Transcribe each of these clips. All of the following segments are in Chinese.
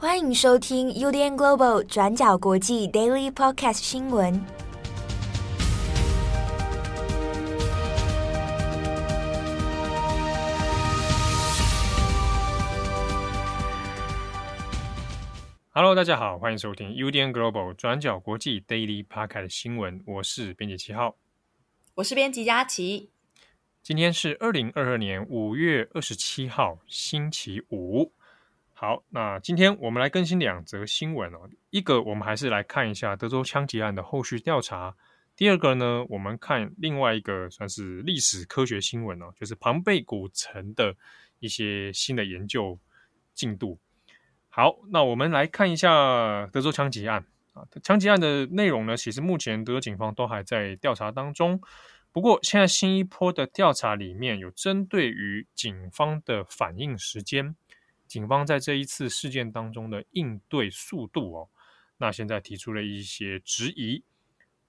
欢迎收听 UDN Global 转角国际 Daily Podcast 新闻。Hello，大家好，欢迎收听 UDN Global 转角国际 Daily Podcast 新闻。我是编辑七号，我是编辑佳琪。今天是二零二二年五月二十七号，星期五。好，那今天我们来更新两则新闻哦。一个，我们还是来看一下德州枪击案的后续调查；第二个呢，我们看另外一个算是历史科学新闻哦，就是庞贝古城的一些新的研究进度。好，那我们来看一下德州枪击案啊。枪击案的内容呢，其实目前德州警方都还在调查当中。不过，现在新一波的调查里面有针对于警方的反应时间，警方在这一次事件当中的应对速度哦，那现在提出了一些质疑。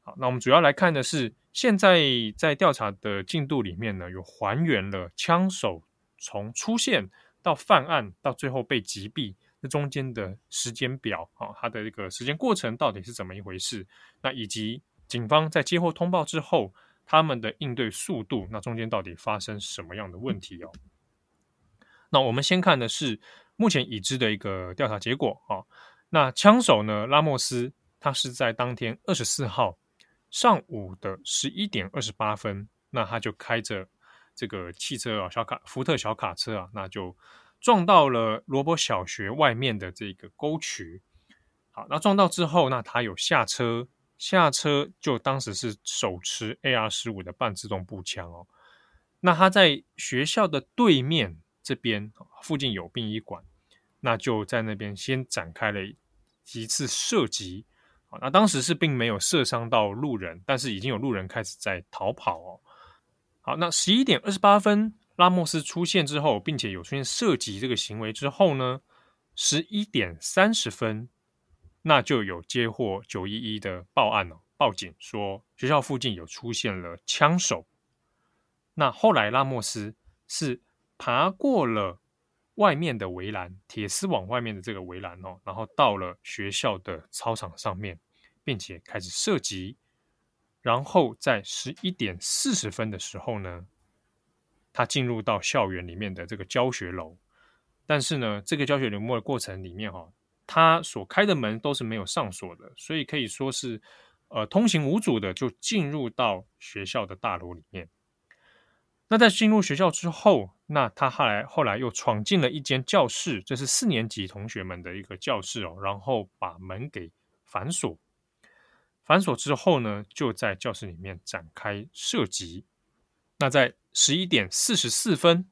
好，那我们主要来看的是，现在在调查的进度里面呢，有还原了枪手从出现到犯案到最后被击毙这中间的时间表啊，它的这个时间过程到底是怎么一回事？那以及警方在接获通报之后。他们的应对速度，那中间到底发生什么样的问题哦？那我们先看的是目前已知的一个调查结果啊。那枪手呢，拉莫斯，他是在当天二十四号上午的十一点二十八分，那他就开着这个汽车啊，小卡福特小卡车啊，那就撞到了罗伯小学外面的这个沟渠。好，那撞到之后，那他有下车。下车就当时是手持 AR 十五的半自动步枪哦，那他在学校的对面这边附近有殡仪馆，那就在那边先展开了一次射击，那当时是并没有射伤到路人，但是已经有路人开始在逃跑哦。好，那十一点二十八分，拉莫斯出现之后，并且有出现射击这个行为之后呢，十一点三十分。那就有接获九一一的报案了，报警说学校附近有出现了枪手。那后来拉莫斯是爬过了外面的围栏，铁丝网外面的这个围栏哦，然后到了学校的操场上面，并且开始射击。然后在十一点四十分的时候呢，他进入到校园里面的这个教学楼，但是呢，这个教学楼的过程里面哈、哦。他所开的门都是没有上锁的，所以可以说是，呃，通行无阻的就进入到学校的大楼里面。那在进入学校之后，那他后来后来又闯进了一间教室，这是四年级同学们的一个教室哦，然后把门给反锁。反锁之后呢，就在教室里面展开射击。那在十一点四十四分，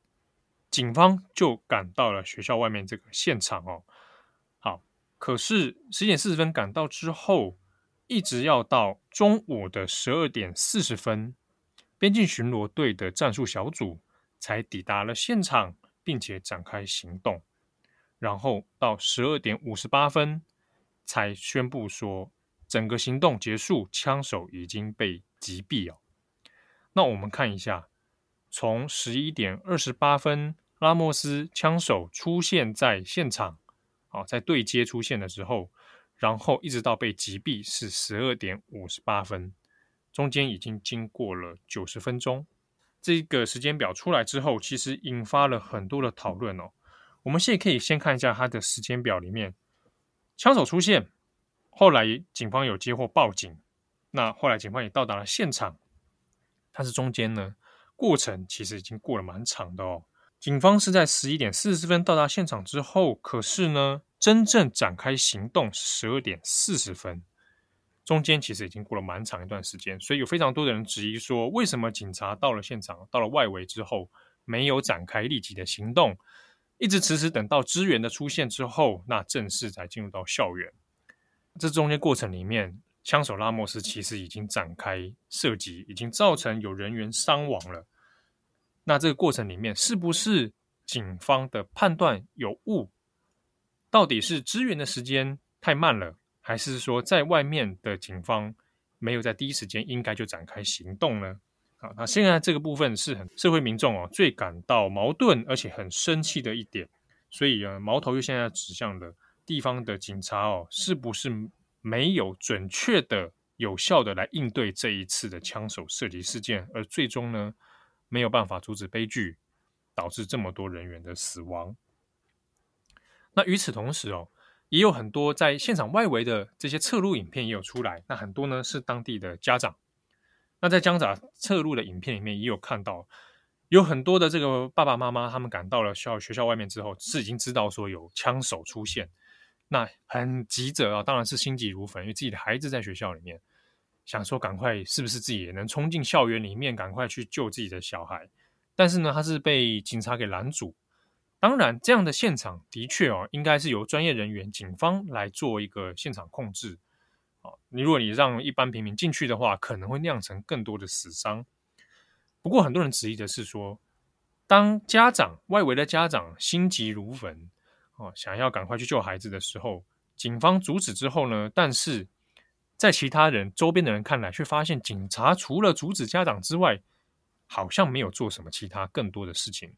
警方就赶到了学校外面这个现场哦。好可是十一点四十分赶到之后，一直要到中午的十二点四十分，边境巡逻队的战术小组才抵达了现场，并且展开行动。然后到十二点五十八分，才宣布说整个行动结束，枪手已经被击毙哦。那我们看一下，从十一点二十八分，拉莫斯枪手出现在现场。啊，在对接出现的时候，然后一直到被击毙是十二点五十八分，中间已经经过了九十分钟。这个时间表出来之后，其实引发了很多的讨论哦。我们现在可以先看一下他的时间表里面，枪手出现，后来警方有接获报警，那后来警方也到达了现场，但是中间呢，过程其实已经过了蛮长的哦。警方是在十一点四十分到达现场之后，可是呢，真正展开行动是十二点四十分，中间其实已经过了蛮长一段时间，所以有非常多的人质疑说，为什么警察到了现场，到了外围之后，没有展开立即的行动，一直迟迟等到支援的出现之后，那正式才进入到校园。这中间过程里面，枪手拉莫斯其实已经展开射击，已经造成有人员伤亡了。那这个过程里面，是不是警方的判断有误？到底是支援的时间太慢了，还是说在外面的警方没有在第一时间应该就展开行动呢？啊，那现在这个部分是很社会民众哦最感到矛盾而且很生气的一点，所以啊，矛头又现在指向了地方的警察哦，是不是没有准确的、有效的来应对这一次的枪手射击事件，而最终呢，没有办法阻止悲剧，导致这么多人员的死亡。那与此同时哦，也有很多在现场外围的这些侧录影片也有出来，那很多呢是当地的家长。那在家长侧录的影片里面也有看到。有很多的这个爸爸妈妈，他们赶到了校学校外面之后，是已经知道说有枪手出现，那很急着啊，当然是心急如焚，因为自己的孩子在学校里面，想说赶快是不是自己也能冲进校园里面，赶快去救自己的小孩。但是呢，他是被警察给拦阻。当然，这样的现场的确哦，应该是由专业人员、警方来做一个现场控制。哦，你如果你让一般平民进去的话，可能会酿成更多的死伤。不过，很多人质疑的是说，当家长外围的家长心急如焚，哦，想要赶快去救孩子的时候，警方阻止之后呢，但是在其他人周边的人看来，却发现警察除了阻止家长之外，好像没有做什么其他更多的事情。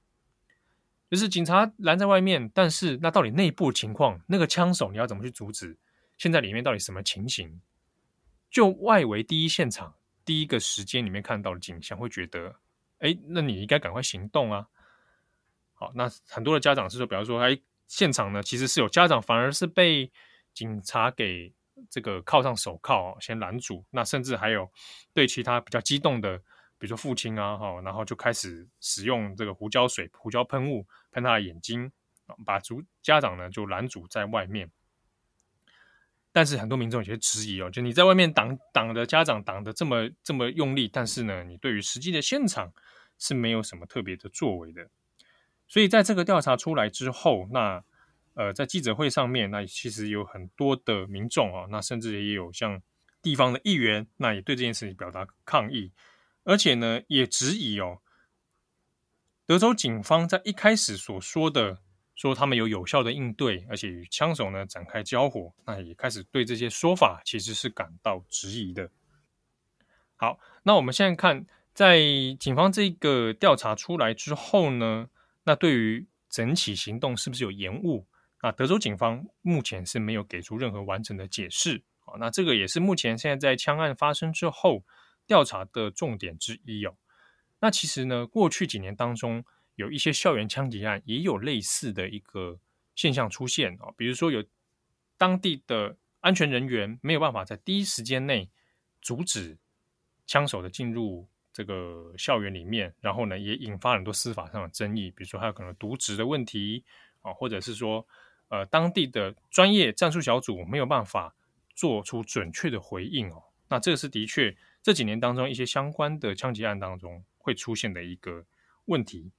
就是警察拦在外面，但是那到底内部情况，那个枪手你要怎么去阻止？现在里面到底什么情形？就外围第一现场。第一个时间里面看到的景象，会觉得，哎，那你应该赶快行动啊！好，那很多的家长是说，比方说，哎，现场呢其实是有家长反而是被警察给这个铐上手铐，先拦住。那甚至还有对其他比较激动的，比如说父亲啊，哈，然后就开始使用这个胡椒水、胡椒喷雾喷他的眼睛，把主家长呢就拦阻在外面。但是很多民众有些质疑哦，就你在外面挡挡的家长挡的这么这么用力，但是呢，你对于实际的现场是没有什么特别的作为的。所以在这个调查出来之后，那呃，在记者会上面，那其实有很多的民众啊，那甚至也有像地方的议员，那也对这件事情表达抗议，而且呢，也质疑哦，德州警方在一开始所说的。说他们有有效的应对，而且与枪手呢展开交火，那也开始对这些说法其实是感到质疑的。好，那我们现在看，在警方这个调查出来之后呢，那对于整起行动是不是有延误？啊，德州警方目前是没有给出任何完整的解释。啊，那这个也是目前现在在枪案发生之后调查的重点之一哦。那其实呢，过去几年当中。有一些校园枪击案也有类似的一个现象出现啊，比如说有当地的安全人员没有办法在第一时间内阻止枪手的进入这个校园里面，然后呢也引发很多司法上的争议，比如说还有可能渎职的问题啊，或者是说呃当地的专业战术小组没有办法做出准确的回应哦，那这个是的确这几年当中一些相关的枪击案当中会出现的一个问题。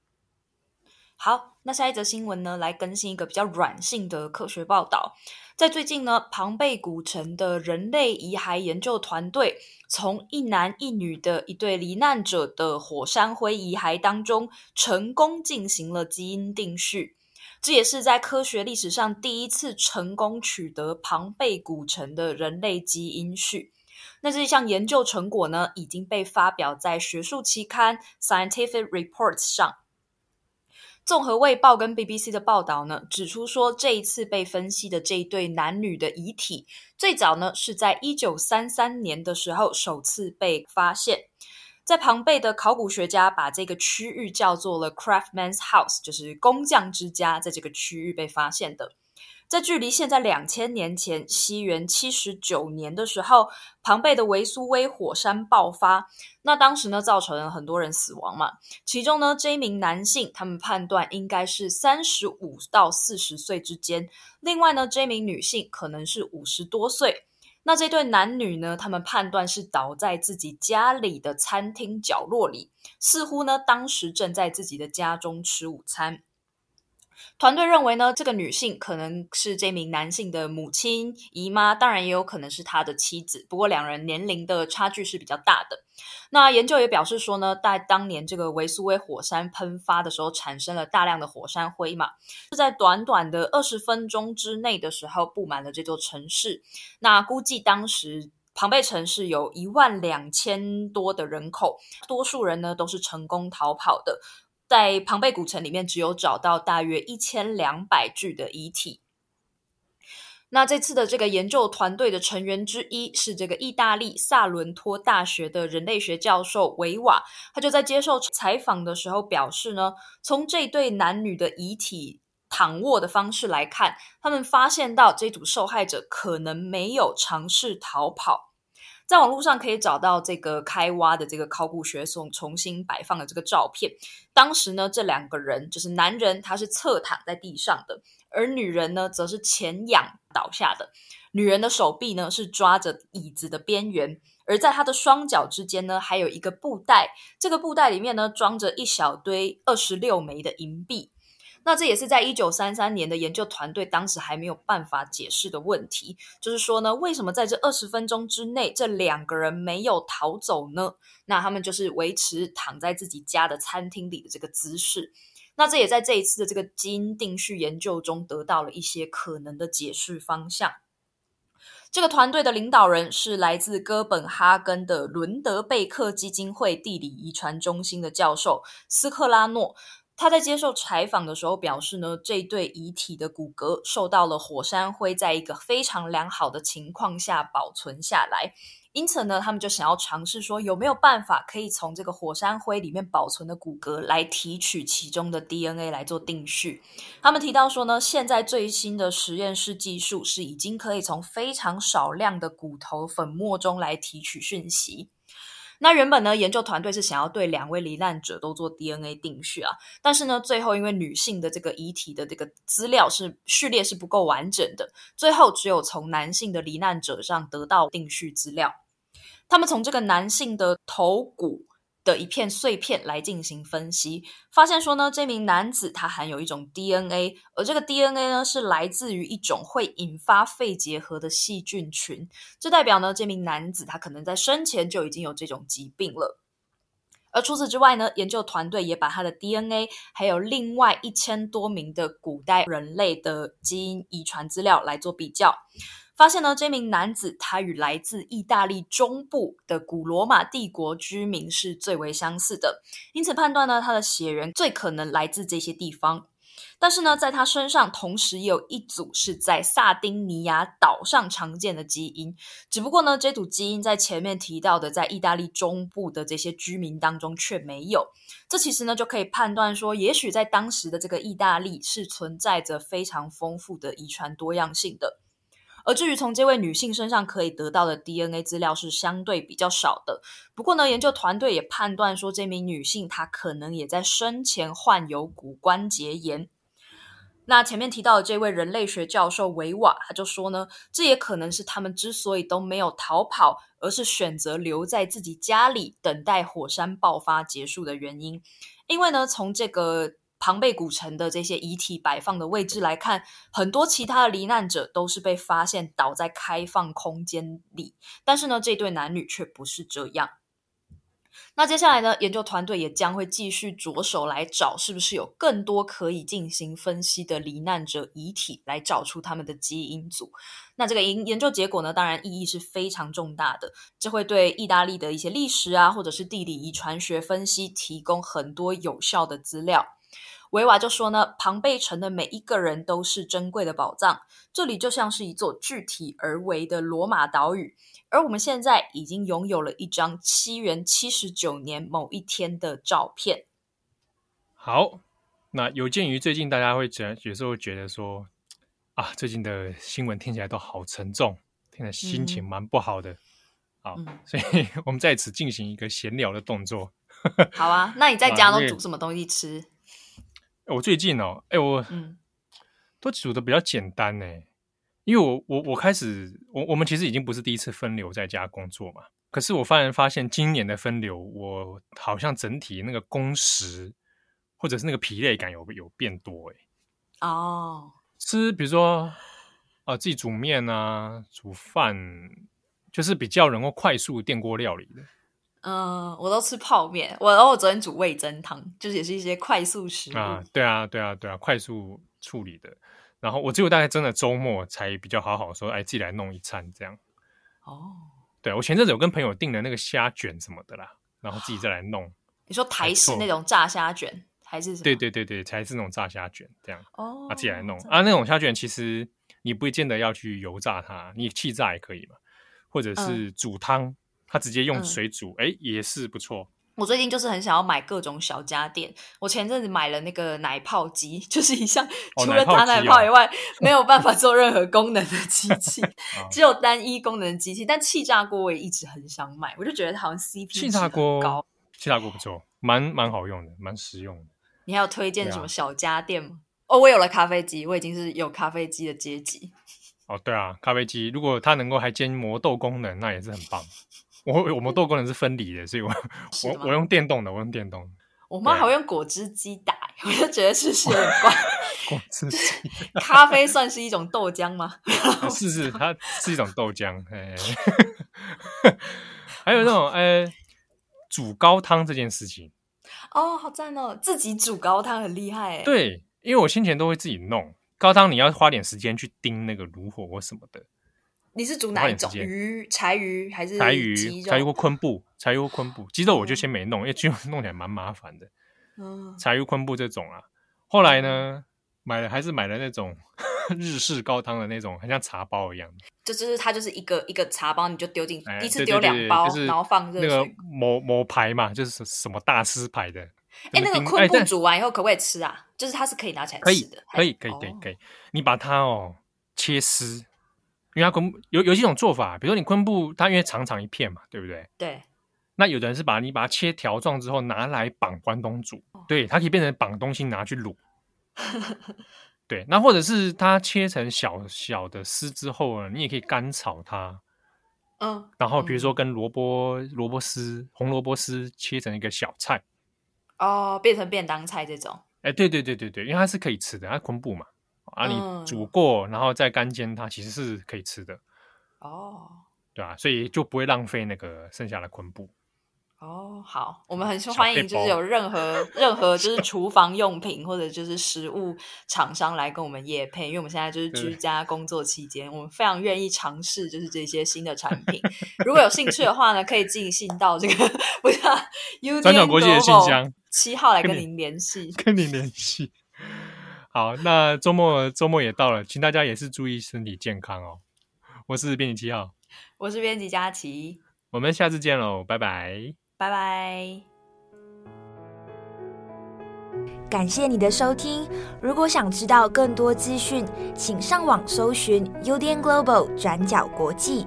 好，那下一则新闻呢，来更新一个比较软性的科学报道。在最近呢，庞贝古城的人类遗骸研究团队从一男一女的一对罹难者的火山灰遗骸当中，成功进行了基因定序。这也是在科学历史上第一次成功取得庞贝古城的人类基因序。那这项研究成果呢，已经被发表在学术期刊《Scientific Reports》上。综合卫报跟 BBC 的报道呢，指出说，这一次被分析的这一对男女的遗体，最早呢是在一九三三年的时候首次被发现。在庞贝的考古学家把这个区域叫做了 Craftman's House，就是工匠之家，在这个区域被发现的。在距离现在两千年前，西元七十九年的时候，庞贝的维苏威火山爆发。那当时呢，造成了很多人死亡嘛。其中呢，这一名男性，他们判断应该是三十五到四十岁之间。另外呢，这一名女性可能是五十多岁。那这对男女呢，他们判断是倒在自己家里的餐厅角落里，似乎呢，当时正在自己的家中吃午餐。团队认为呢，这个女性可能是这名男性的母亲、姨妈，当然也有可能是他的妻子。不过两人年龄的差距是比较大的。那研究也表示说呢，在当年这个维苏威火山喷发的时候，产生了大量的火山灰嘛，是在短短的二十分钟之内的时候布满了这座城市。那估计当时庞贝城市有一万两千多的人口，多数人呢都是成功逃跑的。在庞贝古城里面，只有找到大约一千两百具的遗体。那这次的这个研究团队的成员之一是这个意大利萨伦托大学的人类学教授维瓦，他就在接受采访的时候表示呢，从这对男女的遗体躺卧的方式来看，他们发现到这组受害者可能没有尝试逃跑。在网络上可以找到这个开挖的这个考古学所重新摆放的这个照片。当时呢，这两个人就是男人，他是侧躺在地上的，而女人呢，则是前仰倒下的。女人的手臂呢是抓着椅子的边缘，而在她的双脚之间呢，还有一个布袋。这个布袋里面呢，装着一小堆二十六枚的银币。那这也是在一九三三年的研究团队当时还没有办法解释的问题，就是说呢，为什么在这二十分钟之内，这两个人没有逃走呢？那他们就是维持躺在自己家的餐厅里的这个姿势。那这也在这一次的这个基因定序研究中得到了一些可能的解释方向。这个团队的领导人是来自哥本哈根的伦德贝克基金会地理遗传中心的教授斯克拉诺。他在接受采访的时候表示呢，这对遗体的骨骼受到了火山灰在一个非常良好的情况下保存下来，因此呢，他们就想要尝试说有没有办法可以从这个火山灰里面保存的骨骼来提取其中的 DNA 来做定序。他们提到说呢，现在最新的实验室技术是已经可以从非常少量的骨头粉末中来提取讯息。那原本呢，研究团队是想要对两位罹难者都做 DNA 定序啊，但是呢，最后因为女性的这个遗体的这个资料是序列是不够完整的，最后只有从男性的罹难者上得到定序资料。他们从这个男性的头骨。的一片碎片来进行分析，发现说呢，这名男子他含有一种 DNA，而这个 DNA 呢是来自于一种会引发肺结核的细菌群，这代表呢，这名男子他可能在生前就已经有这种疾病了。而除此之外呢，研究团队也把他的 DNA 还有另外一千多名的古代人类的基因遗传资料来做比较。发现呢，这名男子他与来自意大利中部的古罗马帝国居民是最为相似的，因此判断呢，他的血缘最可能来自这些地方。但是呢，在他身上同时也有一组是在萨丁尼亚岛上常见的基因，只不过呢，这组基因在前面提到的在意大利中部的这些居民当中却没有。这其实呢，就可以判断说，也许在当时的这个意大利是存在着非常丰富的遗传多样性的。而至于从这位女性身上可以得到的 DNA 资料是相对比较少的。不过呢，研究团队也判断说，这名女性她可能也在生前患有骨关节炎。那前面提到的这位人类学教授维瓦，他就说呢，这也可能是他们之所以都没有逃跑，而是选择留在自己家里等待火山爆发结束的原因。因为呢，从这个。庞贝古城的这些遗体摆放的位置来看，很多其他的罹难者都是被发现倒在开放空间里，但是呢，这对男女却不是这样。那接下来呢，研究团队也将会继续着手来找，是不是有更多可以进行分析的罹难者遗体，来找出他们的基因组。那这个研研究结果呢，当然意义是非常重大的，这会对意大利的一些历史啊，或者是地理遗传学分析提供很多有效的资料。维瓦就说呢，庞贝城的每一个人都是珍贵的宝藏，这里就像是一座具体而为的罗马岛屿，而我们现在已经拥有了一张七元七十九年某一天的照片。好，那有鉴于最近大家会觉得有时候会觉得说啊，最近的新闻听起来都好沉重，听得心情蛮不好的。好，嗯、所以我们在此进行一个闲聊的动作。好啊，那你在家都煮什么东西吃？我最近哦，哎，我嗯。都煮的比较简单呢，因为我我我开始，我我们其实已经不是第一次分流在家工作嘛，可是我发现发现今年的分流，我好像整体那个工时或者是那个疲累感有有变多哎，哦，吃比如说啊、呃、自己煮面啊，煮饭，就是比较能够快速电锅料理的。嗯，我都吃泡面。我然后我昨天煮味增汤，就是也是一些快速食物啊。对啊，对啊，对啊，快速处理的。然后我只有大概真的周末才比较好好说，哎，自己来弄一餐这样。哦，对，我前阵子有跟朋友订了那个虾卷什么的啦，然后自己再来弄。你说台式那种炸虾卷还是什么？对对对对，才是那种炸虾卷这样。哦，啊，自己来弄啊，那种虾卷其实你不见得要去油炸它，你气炸也可以嘛，或者是煮汤，嗯、它直接用水煮，哎、嗯，也是不错。我最近就是很想要买各种小家电。我前阵子买了那个奶泡机，就是一项除了打奶泡以外、哦哦、没有办法做任何功能的机 器，只有单一功能的机器。但气炸锅我也一直很想买，我就觉得好像 CP 值很高。气炸锅不错，蛮蛮好用的，蛮实用的。你还有推荐什么小家电吗？哦，我有了咖啡机，我已经是有咖啡机的阶级。哦，对啊，咖啡机如果它能够还兼磨豆功能，那也是很棒。我我们豆功能是分离的，所以我 我我用电动的，我用电动。我妈还会用果汁机打，我就觉得是是很怪。果汁机，咖啡算是一种豆浆吗？是是，它是一种豆浆。嘿还有那种呃，煮高汤这件事情。哦，好赞哦！自己煮高汤很厉害。对，因为我先前都会自己弄高汤，你要花点时间去盯那个炉火或什么的。你是煮哪一种鱼？柴鱼还是柴鱼？柴鱼或昆布？柴鱼或昆布？鸡肉我就先没弄，因为鸡肉 弄起来蛮麻烦的。嗯，柴鱼、昆布这种啊，后来呢，买了还是买了那种 日式高汤的那种，很像茶包一样。就就是它就是一个一个茶包，你就丢进，一次丢两包，然后放热水。那个某某牌嘛，就是什么大师牌的。哎，那个昆布煮完以后可不可以吃啊？就是它是可以拿起来吃的，可以，可以，可以，可以。你把它哦切丝。因为它昆布有有几种做法，比如说你昆布它因为长长一片嘛，对不对？对。那有的人是把你把它切条状之后拿来绑关东煮，哦、对，它可以变成绑东西拿去卤。对，那或者是它切成小小的丝之后呢，你也可以干炒它。嗯。然后比如说跟萝卜萝卜丝、红萝卜丝切成一个小菜。哦，变成便当菜这种。哎，对对对对对，因为它是可以吃的，它昆布嘛。啊，你煮过，然后再干煎它，其实是可以吃的。哦，对啊，所以就不会浪费那个剩下的昆布。哦，好，我们很欢迎，就是有任何任何就是 厨房用品或者就是食物厂商来跟我们业配，因为我们现在就是居家工作期间，我们非常愿意尝试就是这些新的产品。如果有兴趣的话呢，可以进信到这个不是转角国际的信箱七号来跟您联系，跟您联系。好，那周末周末也到了，请大家也是注意身体健康哦。我是编辑七号，我是编辑佳琪，我们下次见喽，拜拜，拜拜。感谢你的收听，如果想知道更多资讯，请上网搜寻 UDN Global 转角国际。